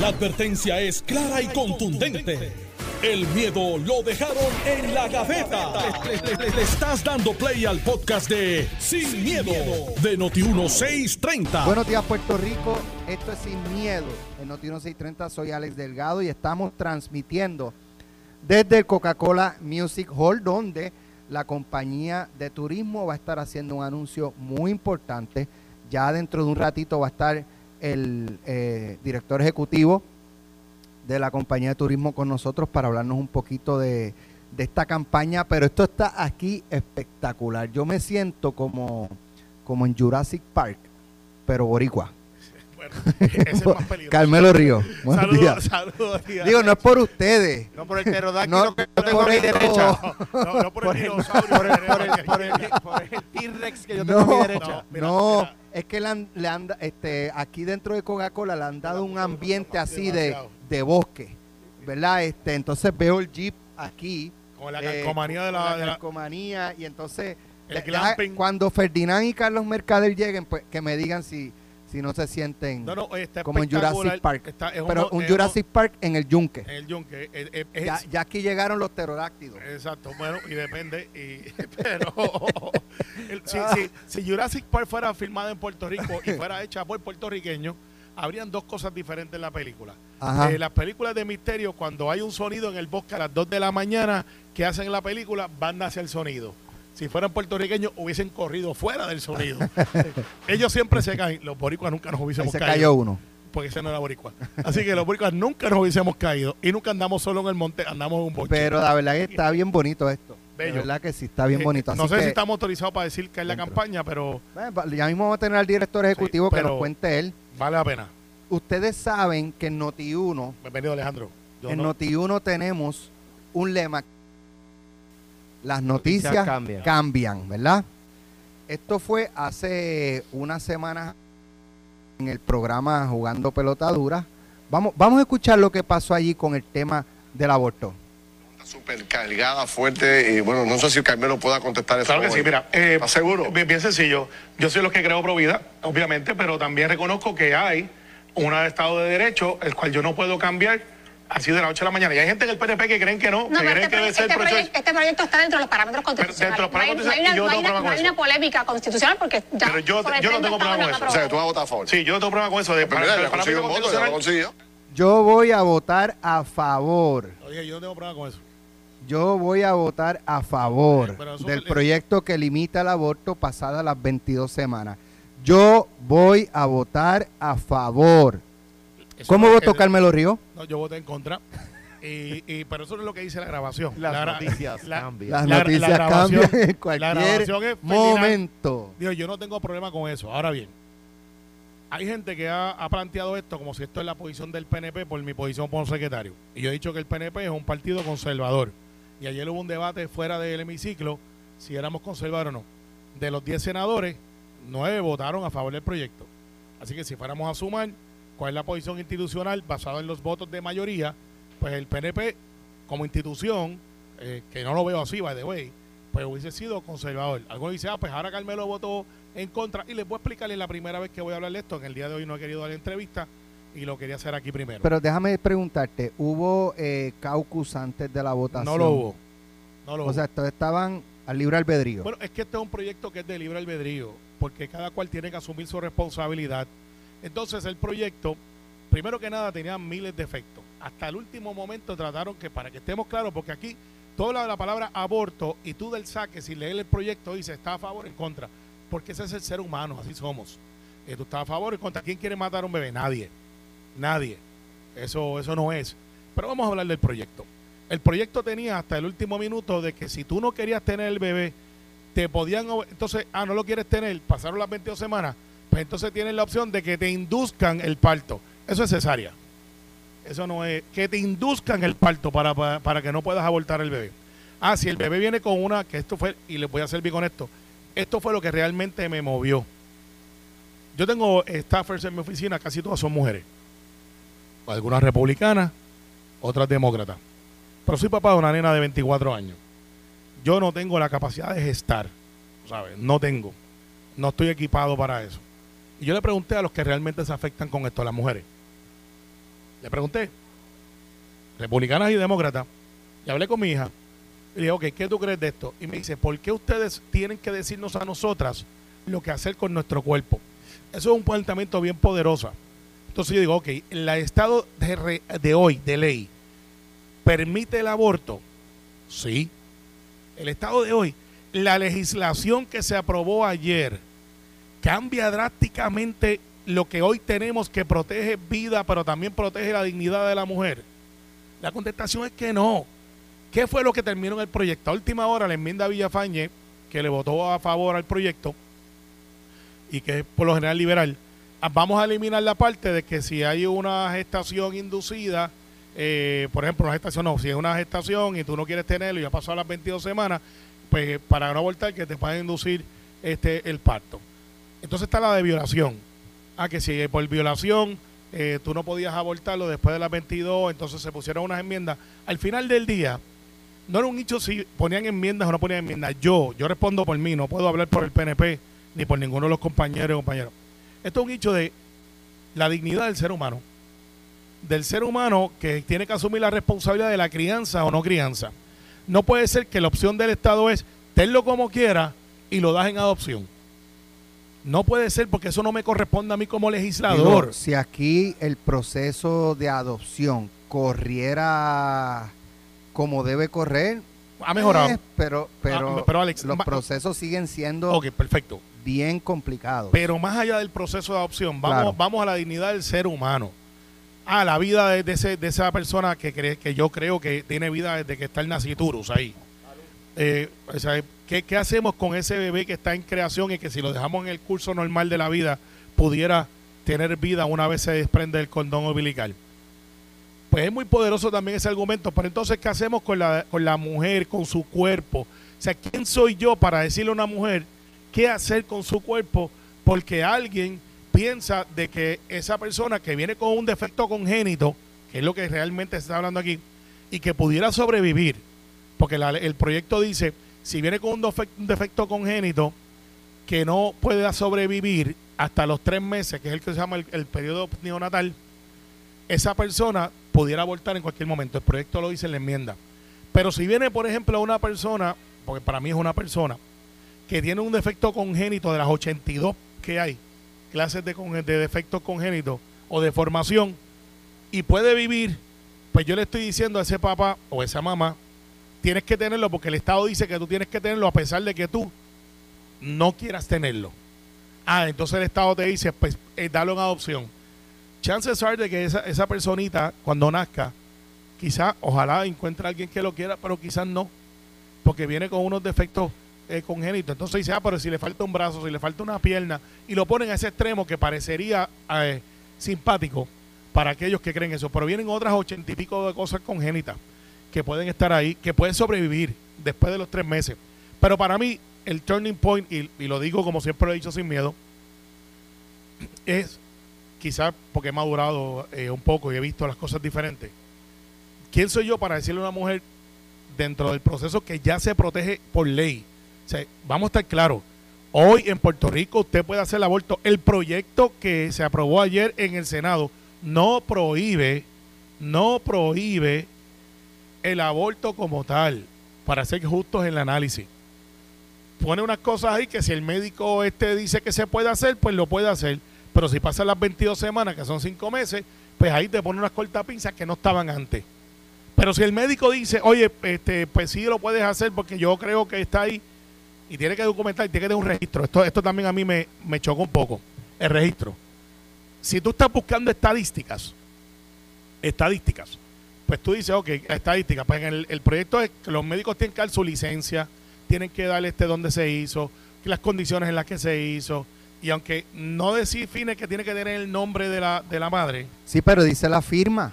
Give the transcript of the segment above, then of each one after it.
La advertencia es clara y contundente. El miedo lo dejaron en la gaveta. Le, estás dando play al podcast de Sin, miedo, de Noti1630. Buenos días, Puerto Rico. Esto es Sin Miedo. En Noti 630 soy Alex Delgado y estamos transmitiendo desde el Coca-Cola Music Hall, donde la compañía de turismo va a estar haciendo un anuncio muy importante. Ya dentro de un ratito va a estar el eh, director ejecutivo de la compañía de turismo con nosotros para hablarnos un poquito de, de esta campaña, pero esto está aquí espectacular. Yo me siento como, como en Jurassic Park, pero boricua. Bueno, ese es más peligroso. Carmelo Río. Buenos Saludos, días. saludos. días. Digo, no es por ustedes. No por el pterodáctilo No, que yo tengo por a mi derecha. No, no por el dinosaurio. Por el, que por el, tenemos por el, aquí. por el T-Rex que yo tengo a No, mi derecha. mira, no, mira. es que le han, le han este, aquí dentro de Coca-Cola le han dado un ambiente así de, de bosque, ¿verdad? Este, entonces veo el jeep aquí. Con la eh, calcomanía de con la. de la- calcomanía, y entonces El glamping. cuando Ferdinand y Carlos Mercader lleguen, pues que me digan si, si no se sienten no, no, está como en. Jurassic Park. Está- pero un Jurassic Park en el yunque. En el yunque. Es- es- es- Ya, ya aquí llegaron los pterodáctilos. Exacto, bueno, y depende. Y, pero el- si, si- si Jurassic Park fuera filmada en Puerto Rico y fuera hecha por puertorriqueños, habrían dos cosas diferentes en la película. Eh, las películas de misterio, cuando hay un sonido en el bosque a las 2 de la mañana, que hacen la película, van hacia el sonido. Si fueran puertorriqueños, hubiesen corrido fuera del sonido. Ellos siempre se caen. Los boricuas nunca nos hubiésemos se caído. cayó uno. Porque ese no era boricua. Así que los boricuas nunca nos hubiésemos caído. Y nunca andamos solo en el monte, andamos en un boche. Pero la verdad que está bien bonito esto. Bello. De verdad que sí, está bien Eh, bonito. no Así sé si estamos autorizados para decir que es la campaña, pero ya mismo vamos a tener al director ejecutivo que nos cuente él. vale la pena. Ustedes saben que en Noti1, Bienvenido, Alejandro. Yo en no- Noti1 tenemos un lema. Las noticias, Noticias cambian. cambian, ¿verdad? Esto fue hace unas semanas en el programa Jugando Pelota Dura. Vamos, vamos a escuchar lo que pasó allí con el tema del aborto. Súper cargada, fuerte, y bueno, no sé si Carmelo pueda contestar eso. Claro que sí, mira, eh, ¿Estás seguro? Bien, bien sencillo. Yo soy los que creo pro vida, obviamente, pero también reconozco que hay un Estado de Derecho, el cual yo no puedo cambiar así de la noche a la mañana. Y hay gente en el PNP que creen que no, No, que pero creen este, que debe ser este, este proyecto está dentro de los parámetros constitucionales. dentro de los parámetros no hay, no una, no no hay tengo una- no hay problema una polémica constitucional porque ya Pero yo- yo no 30 tengo problema con eso. O sea, tú vas a votar a favor. Sí, yo no tengo problema con eso. De, mira, para- voto, ya lo consiguió. Yo voy a votar a favor. Oye, yo no tengo problema con eso. Yo voy a votar a favor del que- proyecto que limita el aborto pasadas las 22 semanas. Yo voy a votar a favor. Eso ¿Cómo votó que- Carmelo Río? No, yo voté en contra. Y, y- pero eso no es lo que dice la grabación. Las La noticias la- cambian. Las la- noticias grabación- cambian en la cualquier grabación es momento. Digo, yo no tengo problema con eso. Ahora bien, hay gente que ha, ha planteado esto como si esto es la posición del PNP por mi posición como secretario. Y yo he dicho que el PNP es un partido conservador. Y ayer hubo un debate fuera del hemiciclo si éramos conservadores o no. De los 10 senadores, 9 votaron a favor del proyecto. Así que si fuéramos a sumar cuál es la posición institucional basada en los votos de mayoría, pues el PNP como institución, eh, que no lo veo así, by the way, pues hubiese sido conservador. Algunos dicen, ah, pues ahora Carmelo votó en contra. Y les voy a explicarle la primera vez que voy a hablar de esto. En el día de hoy no he querido dar entrevista y lo quería hacer aquí primero. Pero déjame preguntarte, ¿hubo eh, caucus antes de la votación? no lo hubo. No lo O hubo. sea, estos estaban al libre albedrío. Bueno, es que este es un proyecto que es de libre albedrío, porque cada cual tiene que asumir su responsabilidad. Entonces el proyecto, primero que nada, tenía miles de efectos. Hasta el último momento trataron que, para que estemos claros, porque aquí todo habla de la palabra aborto y tú del saque, si lees el proyecto, dice está a favor o en contra, porque ese es el ser humano, así somos. Eh, tú estás a favor o en contra. ¿Quién quiere matar a un bebé? Nadie. Nadie. Eso, eso no es. Pero vamos a hablar del proyecto. El proyecto tenía hasta el último minuto de que si tú no querías tener el bebé, te podían, entonces, ah, no lo quieres tener, pasaron las 22 semanas, pues entonces tienes la opción de que te induzcan el parto. Eso es cesárea. Eso no es, que te induzcan el parto para, para, que no puedas abortar el bebé. Ah, si el bebé viene con una, que esto fue, y les voy a servir con esto, esto fue lo que realmente me movió. Yo tengo staffers en mi oficina, casi todas son mujeres. Algunas republicanas, otras demócratas. Pero soy papá de una nena de 24 años. Yo no tengo la capacidad de gestar, ¿sabes? No tengo. No estoy equipado para eso. Y yo le pregunté a los que realmente se afectan con esto, a las mujeres. Le pregunté, republicanas y demócratas, y hablé con mi hija. Y le dije, ok, ¿qué tú crees de esto? Y me dice, ¿por qué ustedes tienen que decirnos a nosotras lo que hacer con nuestro cuerpo? Eso es un planteamiento bien poderoso. Entonces yo digo, ok, el estado de, re- de hoy, de ley, ¿permite el aborto? Sí. El estado de hoy, la legislación que se aprobó ayer, cambia drásticamente lo que hoy tenemos que protege vida, pero también protege la dignidad de la mujer? La contestación es que no. ¿Qué fue lo que terminó en el proyecto? A última hora, la enmienda Villafañe, que le votó a favor al proyecto y que es por lo general liberal, ah, vamos a eliminar la parte de que si hay una gestación inducida, eh, por ejemplo, una gestación, no, si es una gestación y tú no quieres tenerlo y ya pasó las 22 semanas, pues para no abortar, que te pueden inducir este el parto. Entonces está la de violación. Ah, que si por violación eh, tú no podías abortarlo después de las 22, entonces se pusieron unas enmiendas. Al final del día, no era un hecho si ponían enmiendas o no ponían enmiendas. Yo, yo respondo por mí, no puedo hablar por el PNP ni por ninguno de los compañeros y compañeros. Esto es un hecho de la dignidad del ser humano. Del ser humano que tiene que asumir la responsabilidad de la crianza o no crianza. No puede ser que la opción del Estado es tenlo como quiera y lo das en adopción. No puede ser porque eso no me corresponde a mí como legislador. Si aquí el proceso de adopción corriera como debe correr, ha mejorado. eh, pero pero, Ah, pero, Alex, los procesos siguen siendo ok, perfecto. bien complicados. Pero más allá del proceso de adopción, vamos, Claro. vamos a la dignidad del ser humano. A la vida de, de ese- de esa persona que, cree, que yo creo que tiene vida desde que está el naciturus ahí. Eh, o sea, ¿qué, qué hacemos con ese bebé que está en creación y que si lo dejamos en el curso normal de la vida pudiera tener vida una vez se desprende del cordón umbilical? Pues es muy poderoso también ese argumento. Pero entonces, ¿qué hacemos con la, con la mujer, con su cuerpo? O sea, ¿quién soy yo para decirle a una mujer qué hacer con su cuerpo? Porque alguien piensa de que esa persona que viene con un defecto congénito, que es lo que realmente se está hablando aquí, y que pudiera sobrevivir, porque la- el proyecto dice, si viene con un, defecto congénito que no pueda sobrevivir hasta los tres meses, que es el que se llama el, el periodo neonatal, esa persona pudiera abortar en cualquier momento. El proyecto lo dice en la enmienda. Pero si viene, por ejemplo, una persona, porque para mí es una persona, que tiene un defecto congénito de las 82 que hay, clases de, de defectos congénitos o de formación, y puede vivir, pues yo le estoy diciendo a ese papá o esa mamá, tienes que tenerlo porque el Estado dice que tú tienes que tenerlo a pesar de que tú no quieras tenerlo. Ah, entonces el Estado te dice, pues eh, dalo en adopción. Chances are de que esa, esa personita, cuando nazca, quizá, ojalá encuentre a alguien que lo quiera, pero quizás no, porque viene con unos defectos eh, congénitos. Entonces dice, ah, pero si le falta un brazo, si le falta una pierna, y lo ponen a ese extremo que parecería eh, simpático para aquellos que creen eso. Pero vienen otras ochenta y pico de cosas congénitas que pueden estar ahí, que pueden sobrevivir después de los tres meses. Pero para mí, el turning point, y, lo digo como siempre lo he dicho sin miedo, es quizás porque he madurado eh, un poco y he visto las cosas diferentes. ¿Quién soy yo para decirle a una mujer dentro del proceso que ya se protege por ley? O sea, vamos a estar claros. Hoy en Puerto Rico usted puede hacer el aborto. El proyecto que se aprobó ayer en el Senado no prohíbe, no prohíbe el aborto como tal, para ser justos en el análisis. Pone unas cosas ahí que si el médico este dice que se puede hacer, pues lo puede hacer. Pero si pasan las 22 semanas, que son 5 meses, pues ahí te pone unas cortapinzas que no estaban antes. Pero si el médico dice, oye, este, pues sí lo puedes hacer porque yo creo que está ahí y tiene que documentar, tiene que tener un registro. Esto, esto también a mí me, me chocó un poco, el registro. Si tú estás buscando estadísticas, estadísticas, pues tú dices, ok, estadísticas, pues en el, el proyecto es que los médicos tienen que dar su licencia, tienen que darle este dónde se hizo, las condiciones en las que se hizo, y aunque no define que tiene que tener el nombre de la, de la madre, Sí, pero dice la firma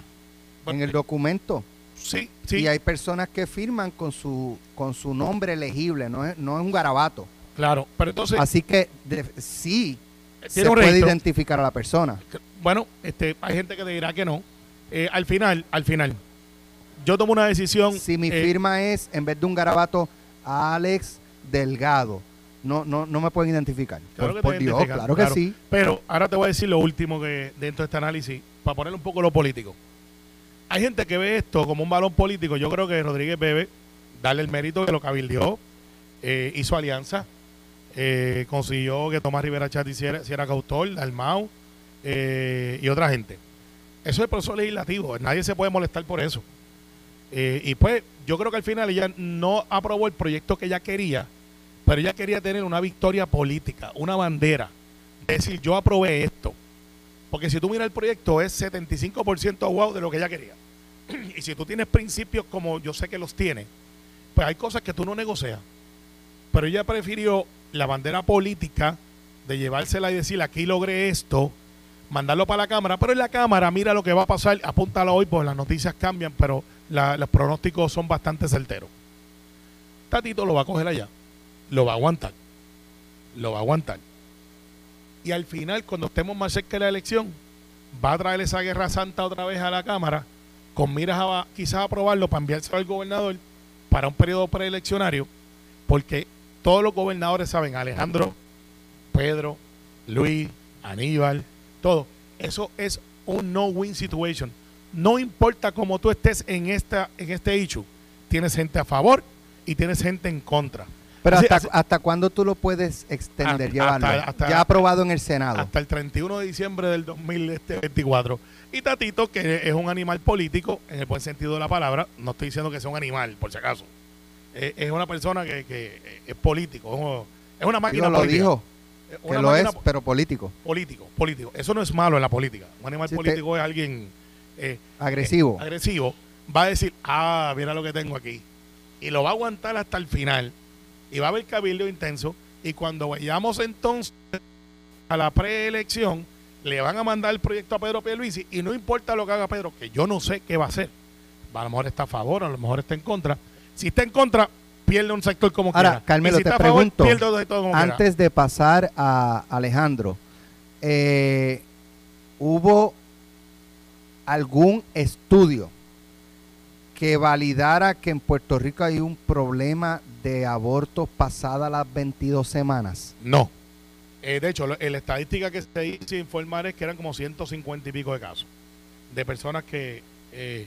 Bueno, en el documento. sí, sí, Y hay personas que firman con su con su nombre legible, no es, no es un garabato. claro, pero entonces Así que de- sí se tiene un puede registro. identificar a la persona. Bueno, este, hay gente que te dirá que no. Eh, al final, al final, yo tomo una decisión. Si mi eh, firma es, en vez de un garabato, Alex Delgado, no, no, no me pueden identificar. Claro por Dios, claro. que sí. Pero ahora te voy a decir lo último que dentro de este análisis, para poner un poco lo político. hay gente que ve esto como un balón político. Yo creo que Rodríguez Bebe, darle el mérito que lo cabildeó, eh, hizo alianza, eh, consiguió que Tomás Rivera Chat hiciera, hiciera cautor, Dalmau eh, y otra gente. Eso es el proceso legislativo, nadie se puede molestar por eso. Eh, y pues yo creo que al final ella no aprobó el proyecto que ella quería, pero ella quería tener una victoria política, una bandera. Decir, yo aprobé esto. Porque si tú miras el proyecto es 75% wow de lo que ella quería. y si tú tienes principios como yo sé que los tiene, pues hay cosas que tú no negocias. Pero ella prefirió la bandera política de llevársela y decir aquí logré esto, mandarlo para la Cámara, pero en la Cámara mira lo que va a pasar, apúntalo hoy, pues las noticias cambian, pero la- los pronósticos son bastante certeros. Tatito lo va a coger allá, lo va a aguantar, lo va a aguantar. Y al final, cuando estemos más cerca de la elección, va a traer esa guerra santa otra vez a la Cámara, con miras a quizás aprobarlo para enviárselo al gobernador para un periodo preeleccionario, porque todos los gobernadores saben, Alejandro, Pedro, Luis, Aníbal, todo. Eso es un no-win situation. No importa cómo tú estés en esta en este issue, tienes gente a favor y tienes gente en contra. Pero Así- hasta, así- hasta cuándo tú lo puedes extender, Hasta- llevarlo. hasta- ya aprobado en el Senado. hasta el 31 de diciembre del 2024. Y Tatito, que es un animal político, en el buen sentido de la palabra, no estoy diciendo que sea un animal, por si acaso. Eh, es una persona que, que es político, es un- es una máquina Digo, lo política. dijo, que una lo es, pero político, político, político. Eso no es malo en la política. Un animal Sí, político es alguien eh, agresivo. eh, agresivo. Va a decir, ah, mira lo que tengo aquí. Y lo va a aguantar hasta el final. Y va a haber cabildo intenso. Y cuando vayamos entonces a la preelección, le van a mandar el proyecto a Pedro Pierluisi. Y no importa lo que haga Pedro, que yo no sé qué va a hacer. A lo mejor está a favor, a lo mejor está en contra. Si está en contra, pierde un sector como Ahora, quiera. Carmelo, si te está favor, pregunto, quiera. Antes de pasar a Alejandro, eh, ¿hubo algún estudio que validara que en Puerto Rico hay un problema de abortos pasadas las 22 semanas? No. Eh, de hecho, lo- la estadística que se hizo informar es que eran como 150 y pico de casos de personas que, eh,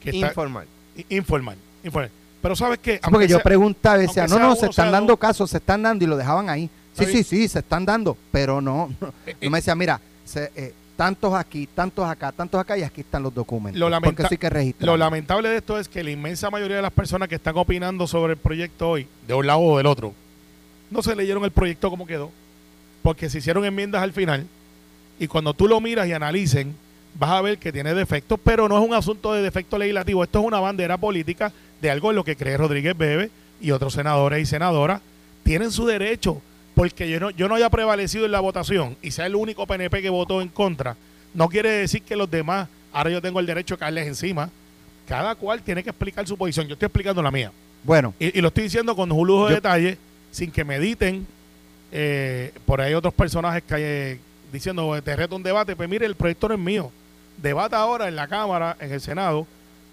que está- Informal. i- informal, informal. Pero sabes qué, Sí, porque yo preguntaba y decía, no, no, se están dando dos". casos, se están dando y lo dejaban ahí. Sí, sí, sí, se están dando, pero no, no, Eh, no me decía, mira, se- eh, tantos aquí, tantos acá, tantos acá y aquí están los documentos. Lo porque hay que registrar. Lo lamentable de esto es que la inmensa mayoría de las personas que están opinando sobre el proyecto hoy, de un lado o del otro, no se leyeron el proyecto como quedó, porque se hicieron enmiendas al final, y cuando tú lo miras y analicen, vas a ver que tiene defectos, pero no es un asunto de defecto legislativo, esto es una bandera política de algo en lo que cree Rodríguez Bebe y otros senadores y senadoras, tienen su derecho, porque yo no, yo no haya prevalecido en la votación y sea el único PNP que votó en contra, no quiere decir que los demás, ahora yo tengo el derecho de caerles encima. Cada cual tiene que explicar su posición. Yo estoy explicando la mía. Bueno, Y, y lo estoy diciendo con un lujo de Yo- detalle, sin que mediten. eh, por ahí otros personajes que eh, diciendo, te reto un debate. Pues mire, el proyecto no es mío. Debata ahora en la Cámara, en el Senado.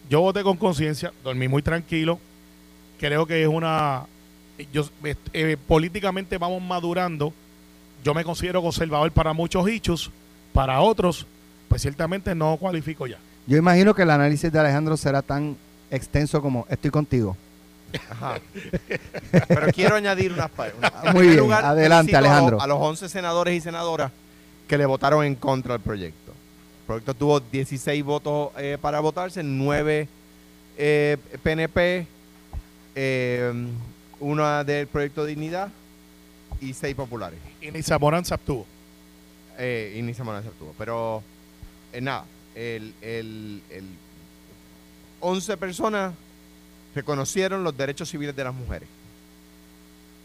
Yo voté con conciencia, dormí muy tranquilo. Creo que es una... Yo, eh, políticamente vamos madurando. Yo me considero conservador para muchos hechos, para otros, pues ciertamente no cualifico ya. yo imagino que el análisis de Alejandro será tan extenso como estoy contigo. Ajá. Pero quiero añadir unas una- en Muy bien, adelante, felicito a los- Alejandro. A, los 11 senadores y senadoras que le votaron en contra del proyecto. El proyecto tuvo 16 votos eh, para votarse, 9 eh, PNP, eh, una del proyecto Dignidad y 6 populares. Y ni Zamorán se abstuvo. Y ni se abstuvo. Pero nada, el, el, el 11 personas reconocieron los derechos civiles de las mujeres.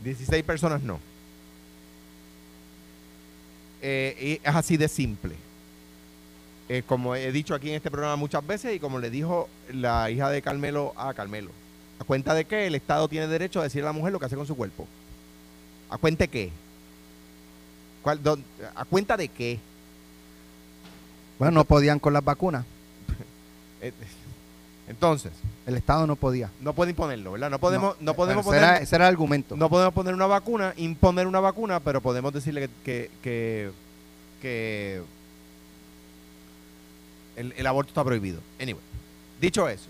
16 personas no. Eh, es así de simple. Eh, como he dicho aquí en este programa muchas veces y como le dijo la hija de Carmelo a Carmelo. ¿A cuenta de qué el Estado tiene derecho a decirle a la mujer lo que hace con su cuerpo? ¿A cuenta de qué? ¿Cuál- ¿A cuenta de qué? Bueno, no podían con las vacunas. Eh, Entonces, El Estado no podía. no puede imponerlo, ¿verdad? No podemos, no, podemos poner, era, ese era el argumento. no podemos poner una vacuna, imponer una vacuna, pero podemos decirle que, que, que, que el, aborto está prohibido. Anyway. Dicho eso,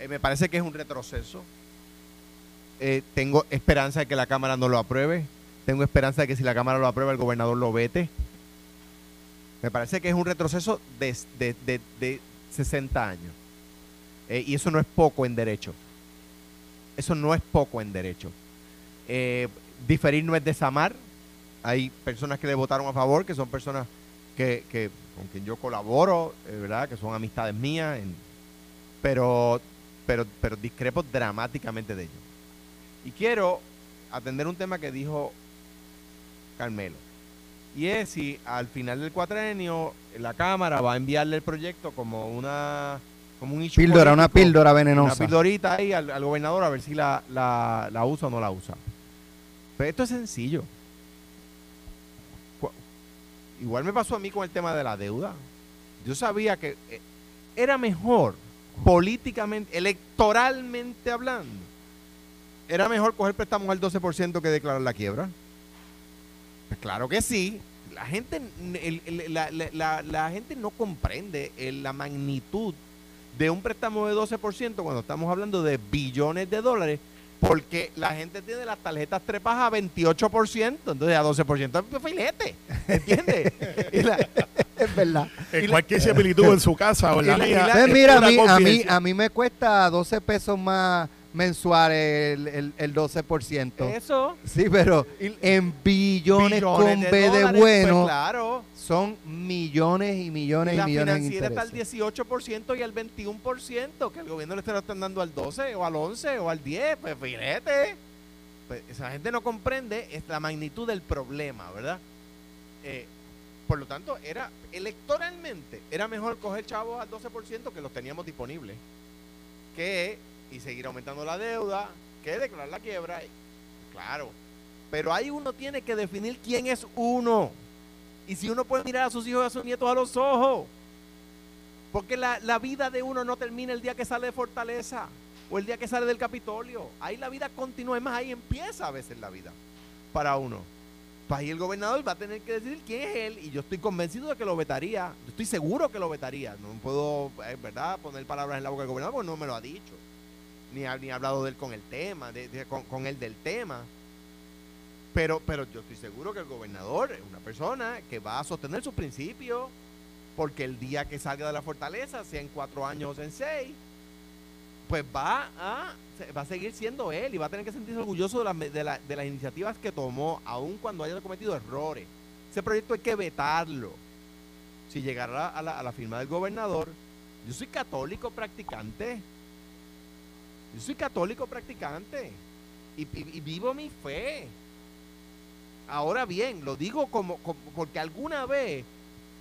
eh, me parece que es un retroceso. Eh, tengo esperanza de que la Cámara no lo apruebe. Tengo esperanza de que si la Cámara lo aprueba, el gobernador lo vete. Me parece que es un retroceso de, de- de- de 60 años. Eh, y eso no es poco en derecho. Eso no es poco en derecho. Eh, diferir no es desamar. Hay personas que le votaron a favor, que son personas que, que- con quien yo colaboro, eh, ¿verdad? Que son amistades mías, en- pero, pero, pero discrepo dramáticamente de ellos. Y quiero atender un tema que dijo Carmelo. Y es si al final del cuatrenio la Cámara va a enviarle el proyecto como una como un Píldora, una píldora una venenosa. pildorita ahí al, al gobernador a ver si la, la, la usa o no la usa. Pero esto es sencillo. Igual me pasó a mí con el tema de la deuda. Yo sabía que eh, era mejor políticamente, electoralmente hablando, era mejor coger préstamos al 12% que declarar la quiebra. Pues claro que sí. La gente, la, gente no comprende la magnitud de un préstamo de 12% cuando estamos hablando de billones de dólares, porque la gente tiene las tarjetas trepas a 28%, entonces a 12% es filete, ¿entiendes? Y la- Es verdad. En cualquier similitud en su casa o en la mía. Pues es mira, a mí, a, mí, a mí me cuesta 12 pesos más mensuales el, el, el 12%. eso, Sí, pero en billones, con billones B de dólares, bueno pues claro. son millones y millones Y y, la millones financiera está al intereses. 18% y al 21%, que el gobierno le está están dando al 12 o al 11 o al 10, pues fíjate. Pues esa gente no comprende es la magnitud del problema, ¿verdad? Eh, por lo tanto, era electoralmente, era mejor coger chavos al 12% que los teníamos disponibles, que y seguir aumentando la deuda, que declarar la quiebra. Claro, pero ahí uno tiene que definir quién es uno. Y si uno puede mirar a sus hijos y a sus nietos a los ojos. Porque la, la vida de uno no termina el día que sale de Fortaleza o el día que sale del Capitolio. Ahí la vida continúa. Es más, ahí empieza a veces la vida para uno. Pues ahí el gobernador va a tener que decidir quién es él. Y yo estoy convencido de que lo vetaría. Yo estoy seguro que lo vetaría. No puedo, eh, ¿verdad?, poner palabras en la boca del gobernador porque no me lo ha dicho. Ni ni ha hablado de él con el tema, de- con, con él del tema. Pero, pero yo estoy seguro que el gobernador es una persona que va a sostener sus principios, porque el día que salga de la fortaleza, sea en cuatro años o en seis, pues va a, va a seguir siendo él y va a tener que sentirse orgulloso de, la- de las iniciativas que tomó, aun cuando haya cometido errores. Ese proyecto hay que vetarlo. Si llegara a la, a la firma del gobernador, yo soy católico practicante. Yo soy católico practicante. Y, vivo mi fe. Ahora bien, lo digo como, como- porque alguna vez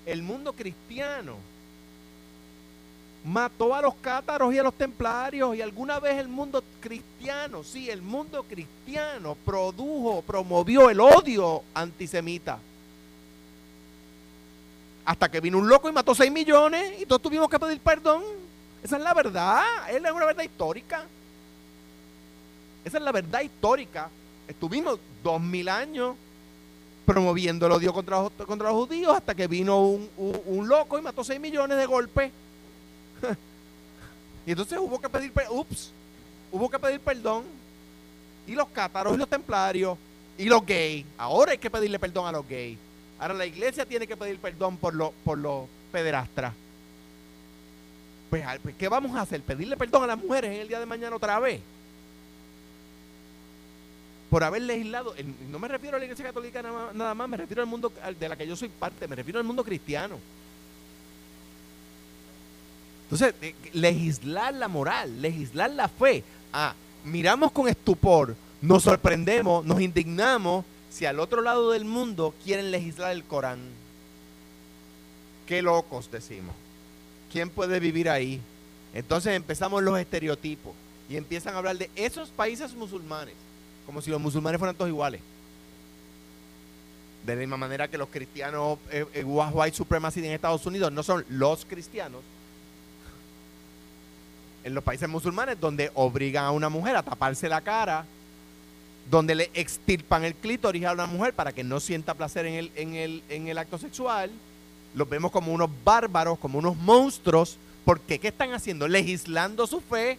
el mundo cristiano mató a los cátaros y a los templarios y alguna vez el mundo cristiano, sí, el mundo cristiano produjo, promovió el odio antisemita. Hasta que vino un loco y mató 6 millones y todos tuvimos que pedir perdón. Esa es la verdad, es una verdad histórica. Esa es la verdad histórica. Estuvimos dos mil años promoviendo el odio contra, los- contra los judíos hasta que vino un, un- loco y mató 6 millones de golpes. y entonces hubo que pedir, ups, hubo que pedir perdón. Y los cátaros y los templarios y los gays. Ahora hay que pedirle perdón a los gays. Ahora la iglesia tiene que pedir perdón por, los por los pederastras. Pues, pues, ¿qué vamos a hacer? ¿Pedirle perdón a las mujeres en el día de mañana otra vez? Por haber legislado, no me refiero a la iglesia católica nada más, me refiero al mundo de la que yo soy parte, me refiero al mundo cristiano. Entonces, eh, legislar la moral, legislar la fe. Ah, miramos con estupor, nos sorprendemos, nos indignamos si al otro lado del mundo quieren legislar el Corán. Qué locos decimos. ¿Quién puede vivir ahí? Entonces empezamos los estereotipos y empiezan a hablar de esos países musulmanes, como si los musulmanes fueran todos iguales. De la misma manera que los cristianos eh, eh, white supremacy en Estados Unidos no son los cristianos. En los países musulmanes donde obligan a una mujer a taparse la cara, donde le extirpan el clítoris a una mujer para que no sienta placer en el, en el, en el acto sexual, los vemos como unos bárbaros, como unos monstruos, ¿Por qué? ¿Qué están haciendo? Legislando su fe.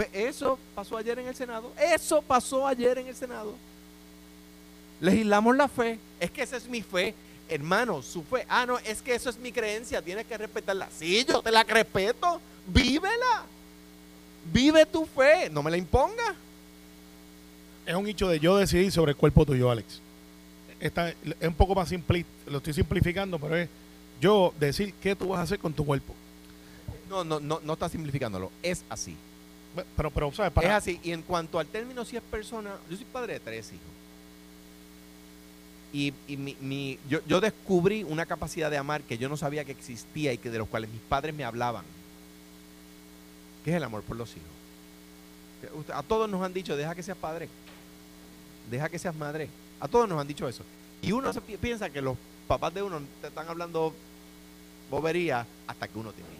Pues eso pasó ayer en el Senado. Eso pasó ayer en el Senado. Legislamos la fe. Es que esa es mi fe. Hermano, su fe. Ah, no, es que eso es mi creencia. Tienes que respetarla. Sí, yo te la respeto. Vívela. Vive tu fe. No me la imponga. Es un hecho de yo decidir sobre el cuerpo tuyo, Alex. Esta, es un poco más simple, lo estoy simplificando, pero es yo decir qué tú vas a hacer con tu cuerpo. No, no, no, no está simplificándolo. Es así. Pero, pero, ¿sabes? Es así. Y en cuanto al término, si es persona, yo soy padre de tres hijos. Y, y mi, mi- yo, yo descubrí una capacidad de amar que yo no sabía que existía y que de los cuales mis padres me hablaban. Que es el amor por los hijos. A todos nos han dicho, deja que seas padre. Deja que seas madre. A todos nos han dicho eso. Y uno piensa que los papás de uno te están hablando bobería hasta que uno tiene.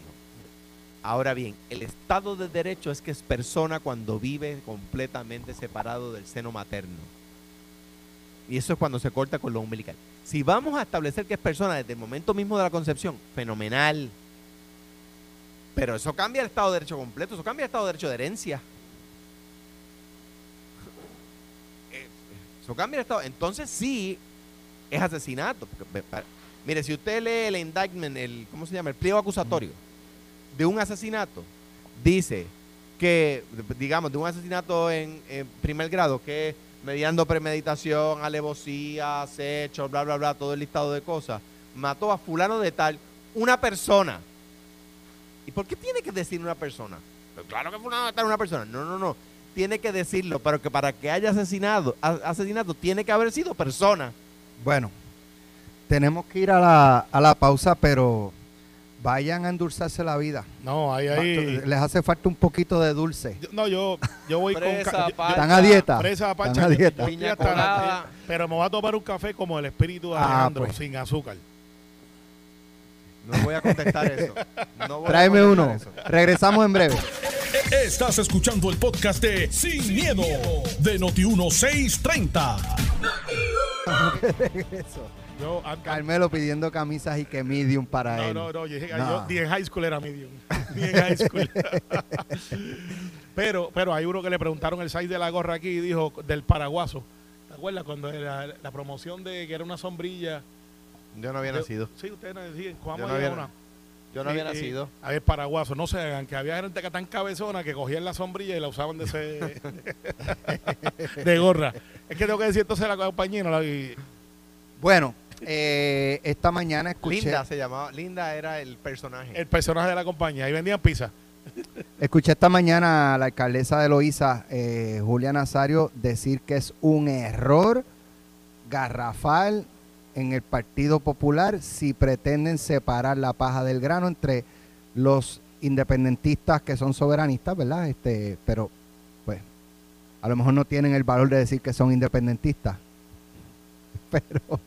Ahora bien, el Estado de Derecho es que es persona cuando vive completamente separado del seno materno. Y eso es cuando se corta con lo umbilical. Si vamos a establecer que es persona desde el momento mismo de la concepción, fenomenal. Pero eso cambia el Estado de Derecho completo, eso cambia el Estado de Derecho de herencia. Eh, Eso cambia el Estado. Entonces sí es asesinato. Mire, si usted lee el indictment, el, ¿cómo se llama? El pliego acusatorio de un asesinato, dice que, digamos, de un asesinato en, primer grado, que mediando premeditación, alevosía, acecho, bla, bla, bla, todo el listado de cosas, mató a fulano de tal, una persona. ¿Y por qué tiene que decir una persona? Pues claro que fulano de tal una persona. No, no, no. Tiene que decirlo, pero que para que haya asesinado, asesinato tiene que haber sido persona. Bueno, tenemos que ir a la, a la pausa, pero vayan a endulzarse la vida. no, ahí, ahí. Les hace falta un poquito de dulce. Yo- no, yo, yo voy Presa, con. parcha, Están a dieta. Presa, Están parcha, a yo- dieta. yo hasta- pero me voy a tomar un café como el espíritu de Ah, Alejandro, pues. sin azúcar. No voy a contestar eso. No voy a Tráeme uno. eso. Regresamos en breve. Estás escuchando el podcast de Sin, miedo, de Noti1630. Yo, Carmelo pidiendo camisas y que medium para no, él. no, no, yo, dije- No. yo ni en high school era medium. Ni en high school. pero, pero hay uno que le preguntaron el size de la gorra aquí y dijo del paraguaso. ¿Te acuerdas cuando era la promoción de que era una sombrilla? Yo no había nacido. Sí, ustedes no decían, Yo ¿cómo no había una? Yo no Sí, había nacido. A ver, paraguaso, no se hagan, que había gente que tan cabezona que cogían la sombrilla y la usaban de ese de gorra. Es que tengo que decir entonces la compañía, no la y- Bueno, eh, esta mañana escuché, Linda se llamaba. Linda era el personaje. el personaje de la compañía. Ahí vendían pizza. escuché esta mañana a la alcaldesa de Loíza, eh, Julia Nazario, decir que es un error garrafal en el Partido Popular si pretenden separar la paja del grano entre los independentistas que son soberanistas, ¿verdad? Este, pero pues a lo mejor no tienen el valor de decir que son independentistas. Pero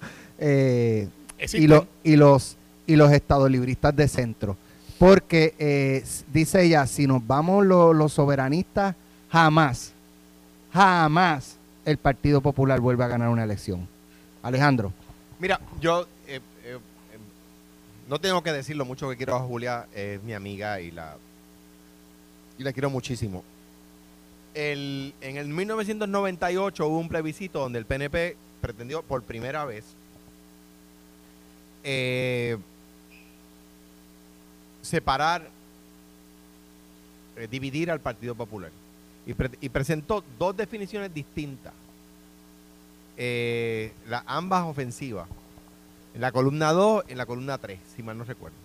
eh, y, lo- y los y los estadolibristas de centro. Porque eh, dice ella, si nos vamos lo- los soberanistas, jamás, jamás el Partido Popular vuelve a ganar una elección. Alejandro. Mira, yo eh, no tengo que decir lo mucho que quiero a Julia, es mi amiga y la, y la quiero muchísimo. El, en el 1998 hubo un plebiscito donde el PNP pretendió por primera vez eh, separar, eh, dividir al Partido Popular. Y, pre- y presentó dos definiciones distintas, eh, la- ambas ofensivas. En la columna 2, en la columna 3, si mal no recuerdo.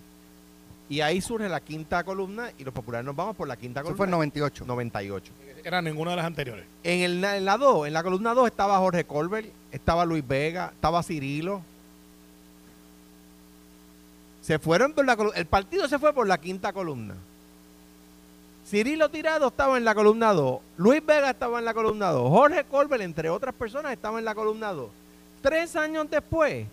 Y ahí surge la quinta columna y los populares nos vamos por la quinta Eso columna. fue en 98. 98. Era ninguna de las anteriores. En, el, en la 2, en la columna 2 estaba Jorge Colbert, estaba Luis Vega, estaba Cirilo. Se fueron por la. El partido se fue por la quinta columna. Cirilo Tirado estaba en la columna 2. Luis Vega estaba en la columna 2. Jorge Colbert, entre otras personas, estaba en la columna 2. Tres años después,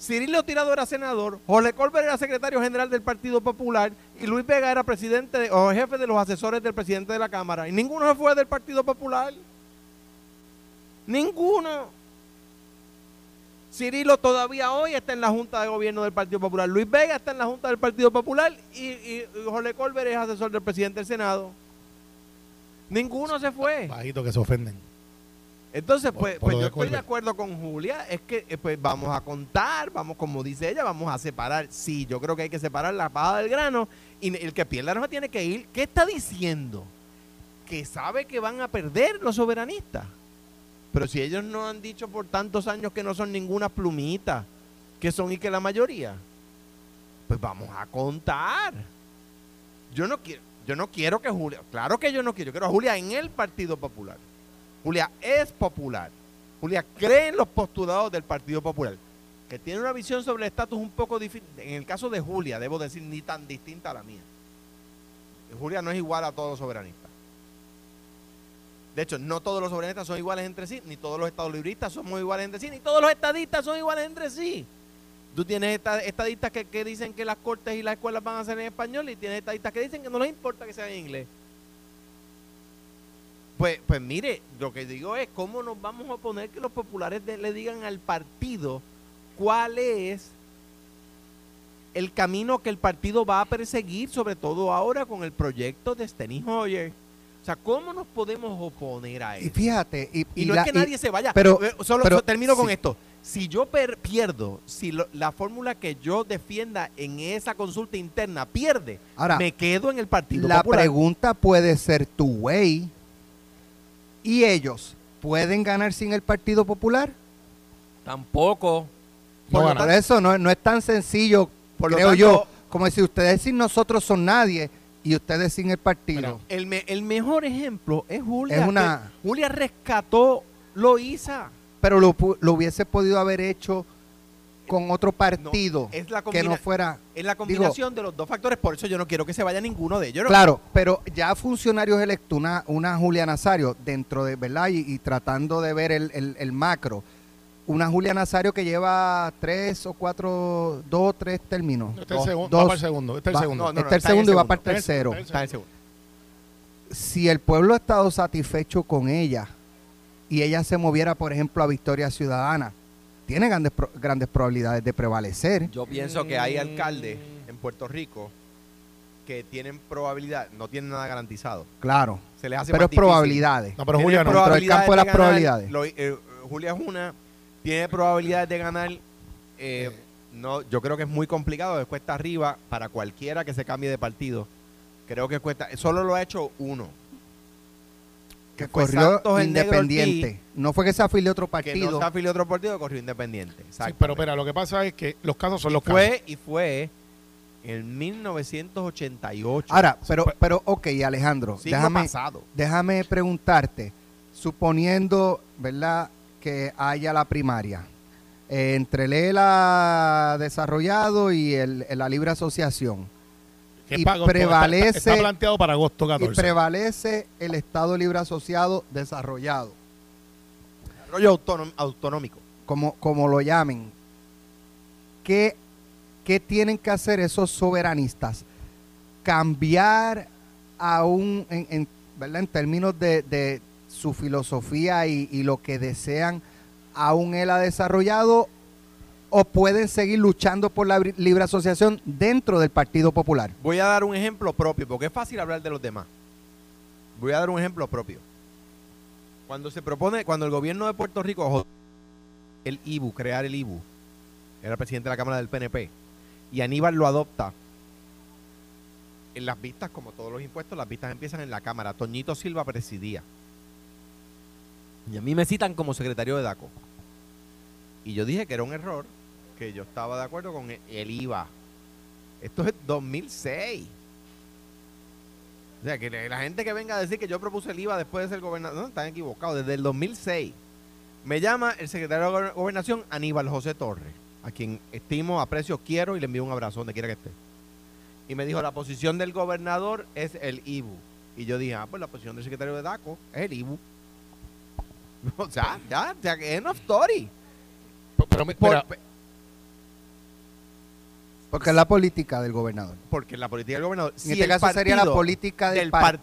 Cirilo Tirado era senador, Jorge Colbert era secretario general del Partido Popular y Luis Vega era presidente de- o jefe de los asesores del presidente de la Cámara. Y ninguno se fue del Partido Popular. Ninguno. Cirilo todavía hoy está en la Junta de Gobierno del Partido Popular. Luis Vega está en la Junta del Partido Popular y, y Jorge Colbert es asesor del presidente del Senado. Ninguno se fue. Bajito que se ofenden. Entonces, Por- pues, por pues yo de estoy de acuerdo con Julia. Es que eh, pues vamos a contar, vamos, como dice ella, vamos a separar. Sí, yo creo que hay que separar la paja del grano. Y el que pierda no tiene que ir. ¿Qué está diciendo? Que sabe que van a perder los soberanistas. Pero si ellos no han dicho por tantos años que no son ninguna plumita, que son y que la mayoría, pues vamos a contar. Yo no quiero, yo no quiero que Julia, claro que yo no quiero, yo quiero a Julia en el Partido Popular. Julia es popular. Julia cree en los postulados del Partido Popular, que tiene una visión sobre el estatus un poco diferente. En el caso de Julia, debo decir, ni tan distinta a la mía. Julia no es igual a todos los soberanistas. De hecho, no todos los soberanistas son iguales entre sí, ni todos los estados libristas somos iguales entre sí, ni todos los estadistas son iguales entre sí. Tú tienes esta- estadistas que, dicen que las cortes y las escuelas van a ser en español y tienes estadistas que dicen que no les importa que sea en inglés. Pues, pues mire, lo que digo es cómo nos vamos a oponer que los populares le digan al partido cuál es el camino que el partido va a perseguir, sobre todo ahora con el proyecto de Steny Hoyer. O sea, ¿cómo nos podemos oponer a Y eso? fíjate, y, Y, y no la- es que y- nadie se vaya. pero- Eh, solo, pero termino con sí. esto. Si yo per- pierdo, si lo- la fórmula que yo defienda en esa consulta interna pierde, Ahora, me quedo en el Partido la Popular. pregunta puede ser tu way. ¿Y ellos pueden ganar sin el Partido Popular? Tampoco. Por. Por eso no, no es tan sencillo, Por lo creo tanto- yo, como si ustedes sin nosotros son nadie y ustedes sin el partido. Mira, El, me- el mejor ejemplo es Julia. Es una- que Julia rescató Loíza. Pero lo, lo hubiese podido haber hecho con otro partido es la que no fuera... Es la combinación de los dos factores, por eso yo no quiero que se vaya ninguno de ellos. ¿no? Claro, pero ya funcionarios electos, una, una Julia Nazario, dentro de, ¿verdad? Y, y tratando de ver el, el- el macro, una Julia Nazario que lleva tres o cuatro, dos o tres términos. Este es el Dos- segundo, dos- va para el segundo. Este es el va- segundo. No, no, este el segundo y va para el tercero. está en el segundo. Si el pueblo ha estado satisfecho con ella y ella se moviera, por ejemplo, a Victoria Ciudadana, tiene grandes, grandes probabilidades de prevalecer. Yo pienso que hay alcaldes en Puerto Rico que tienen probabilidad, no tienen nada garantizado. Claro, Se les hace pero más es probabilidades. No, pero Julia no. Dentro del campo de las ganar, probabilidades. lo- eh, Julia es una, tiene probabilidades de ganar. eh, no, yo creo que es muy complicado, es cuesta arriba para cualquiera que se cambie de partido. Creo que cuesta, solo lo ha hecho uno. que fue corrió Santos el Negro independiente. Ortiz, No fue que se afilió otro Que partido. no se afilió otro partido, corrió independiente. Sí, pero espera, lo que pasa es que los casos son los casos. fue y fue en 1988. Ahora, pero, pero, ok, Alejandro, déjame, pasado. déjame preguntarte, suponiendo, ¿verdad?, que haya la primaria eh, entre el ELA desarrollado y el, la libre asociación, y agosto, está- prevalece- Está, planteado para agosto y 14. prevalece el Estado libre asociado desarrollado, Rollo autónom- autonómico. como, como lo llamen, ¿qué, ¿qué tienen que hacer esos soberanistas? Cambiar a un, en, en- ¿verdad? en términos de, de su filosofía y, lo que desean a un ELA desarrollado o pueden seguir luchando por la libre asociación dentro del Partido Popular. Voy a dar un ejemplo propio, porque es fácil hablar de los demás. Voy a dar un ejemplo propio. Cuando se propone, cuando el gobierno de Puerto Rico, el IBU, crear el IBU, era presidente de la Cámara del PNP, y Aníbal lo adopta, en las vistas, como todos los impuestos, las vistas empiezan en la Cámara. Toñito Silva presidía. Y a mí me citan como secretario de DACO. Y yo dije que era un error, que yo estaba de acuerdo con el- IVA. Esto es 2006. O sea, que la gente que venga a decir que yo propuse el IVA después de ser gobernador, no, están equivocados. Desde el 2006 me llama el secretario de Gober- Gobernación, Aníbal José Torres, a quien estimo, aprecio, quiero y le envío un abrazo donde quiera que esté. Y me dijo, la posición del gobernador es el IBU. Y yo dije, ah, pues la posición del secretario de DACO es el IBU. O sea, ya, ya, enough story. Pero, Por- mira, Porque es la política del gobernador. porque la política del gobernador. En si este caso sería la política del, del partido.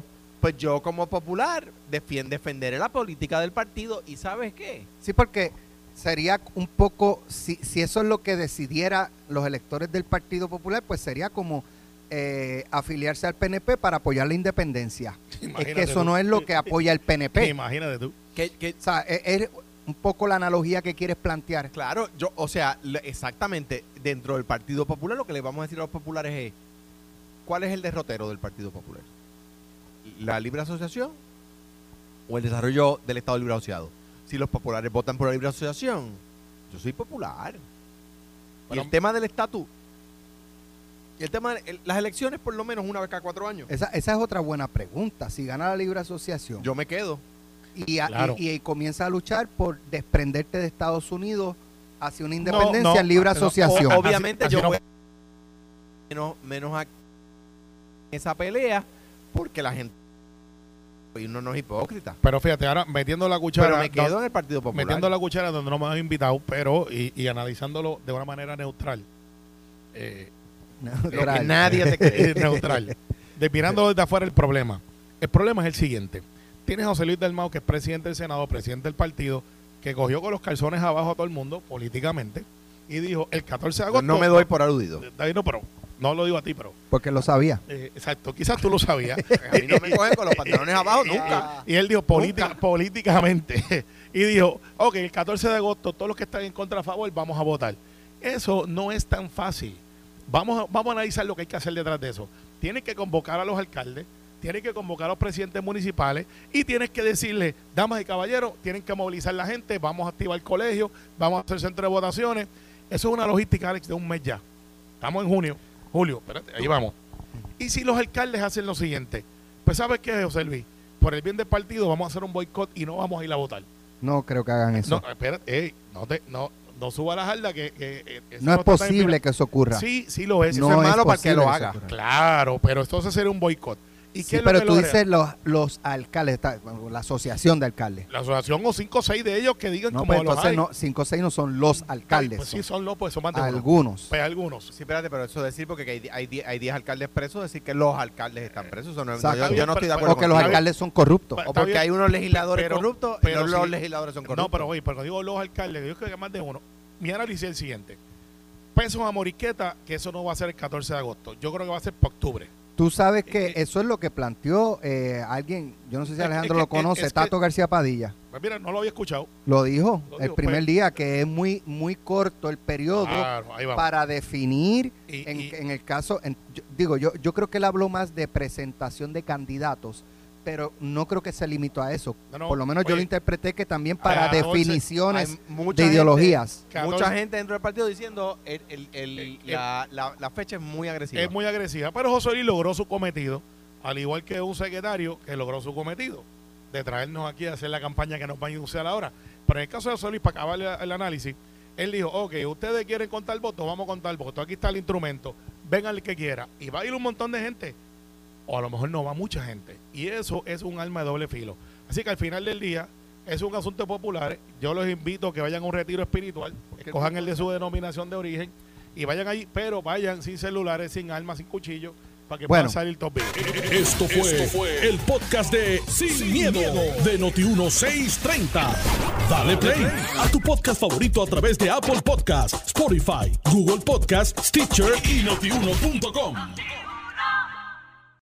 partido, pues yo como popular defien- defenderé la política del partido y ¿sabes qué? Sí, porque sería un poco, si, si eso es lo que decidiera los electores del Partido Popular, pues sería como eh, afiliarse al PNP para apoyar la independencia. es que Imagínate eso tú. no es lo que apoya el PNP. Imagínate tú. Que, que- O sea, es, es un poco la analogía que quieres plantear. claro, yo, o sea, exactamente, dentro del Partido Popular lo que le vamos a decir a los populares es, ¿cuál es el derrotero del Partido Popular? ¿La libre asociación o el desarrollo del Estado libre asociado? Si los populares votan por la libre asociación, yo soy popular. y el tema del estatus, el tema de las elecciones por lo menos una vez cada cuatro años, Esa, esa es otra buena pregunta. Si gana la libre asociación yo me quedo. Y, a- Claro. y, y comienza a luchar por desprenderte de Estados Unidos hacia una independencia no, en libre asociación. o- Obviamente Así- yo así no- voy menos, menos a esa pelea porque la gente y uno no es hipócrita. Pero fíjate, ahora metiendo la cuchara. Pero me no, quedo en el Partido Popular. metiendo la cuchara donde no me has invitado, pero y, y analizándolo de una manera neutral. Eh, Lo que Neutral. nadie te cree. neutral. Despirándolo desde afuera el problema. El problema es el siguiente. Tienes a José Luis Dalmau, que es presidente del Senado, presidente del partido, que cogió con los calzones abajo a todo el mundo políticamente y dijo el 14 de agosto. no me doy por aludido. David, no, pero no lo digo a ti, pero Porque lo sabía. eh, exacto, quizás tú lo sabías. A mí no me cogen con los pantalones abajo nunca. Y él dijo política, políticamente. y dijo, ok, el 14 de agosto, todos los que están en contra a favor, vamos a votar. Eso no es tan fácil. Vamos a, vamos a analizar lo que hay que hacer detrás de eso. Tienes que convocar a los alcaldes, tienes que convocar a los presidentes municipales y tienes que decirle, damas y caballeros, tienen que movilizar la gente, vamos a activar el colegio, vamos a hacer centro de votaciones. Eso es una logística, Alex, de un mes ya. Estamos en junio, julio, espérate, ahí vamos. Y si los alcaldes hacen lo siguiente, pues ¿sabes qué, José Luis? Por el bien del partido vamos a hacer un boicot y no vamos a ir a votar. No creo que hagan eso. No, espérate, ey, no, te, no, no suba la jarda que... que, eh, No es posible que eso ocurra. Sí, sí lo es. No eso es es malo para que lo haga. Claro, pero entonces sería un boicot. ¿Y Sí, qué es pero tú logra? dices los, los alcaldes, está- bueno, la asociación de alcaldes. La asociación o cinco o seis de ellos que digan No, como pues los entonces hay. no, cinco o seis no son los alcaldes. Pues sí, son los, pues son más de uno. algunos. Pues algunos. Sí, espérate, pero eso decir porque hay, hay, hay 10 alcaldes presos, decir que los alcaldes están presos. Eso no, Exacto. yo, yo no estoy de acuerdo O que los alcaldes son corruptos. Pa- O porque hay unos legisladores Pero- corruptos pero y no los legisladores son corruptos. No, pero oye, pero cuando digo los alcaldes, yo creo que hay más de uno. Mi análisis es el siguiente. Pesos a Moriqueta, que eso no va a ser el 14 de agosto. Yo creo que va a ser para octubre. Tú sabes que Eh, eso es lo que planteó eh, alguien, yo no sé si Alejandro es lo que- conoce, es que- Tato García Padilla. Pues mira, no lo había escuchado. Lo dijo Lo el dijo, primer pues. día, que es muy, muy corto el periodo Claro, para definir, Y- en, y- en el caso, en- yo- digo, yo, yo creo que él habló más de presentación de candidatos, pero no creo que se limitó a eso. No, no, Por lo menos yo lo interpreté que también para a 14 definiciones Hay mucha de gente- ideologías. Mucha 14. gente dentro del partido diciendo el, el- el- Eh, la, la- la fecha es muy agresiva. Es muy agresiva. Pero José Luis logró su cometido, al igual que un secretario que logró su cometido, de traernos aquí a hacer la campaña que nos va a inducir ahora. Pero en el caso de José Luis, para acabar el, el análisis, él dijo, ok, ustedes quieren contar votos, vamos a contar votos, aquí está el instrumento, vengan el que quiera. Y va a ir un montón de gente, o a lo mejor no va mucha gente. Y eso es un arma de doble filo. Así que al final del día, es un asunto popular. Yo los invito a que vayan a un retiro espiritual, escojan el de su denominación de origen y vayan allí, pero vayan sin celulares, sin armas, sin cuchillos, para que Bueno. puedan salir top vivos. Esto fue, el podcast de Sin, miedo, de Noti1630. Dale play a tu podcast favorito a través de Apple Podcasts, Spotify, Google Podcasts, Stitcher y notiuno.com.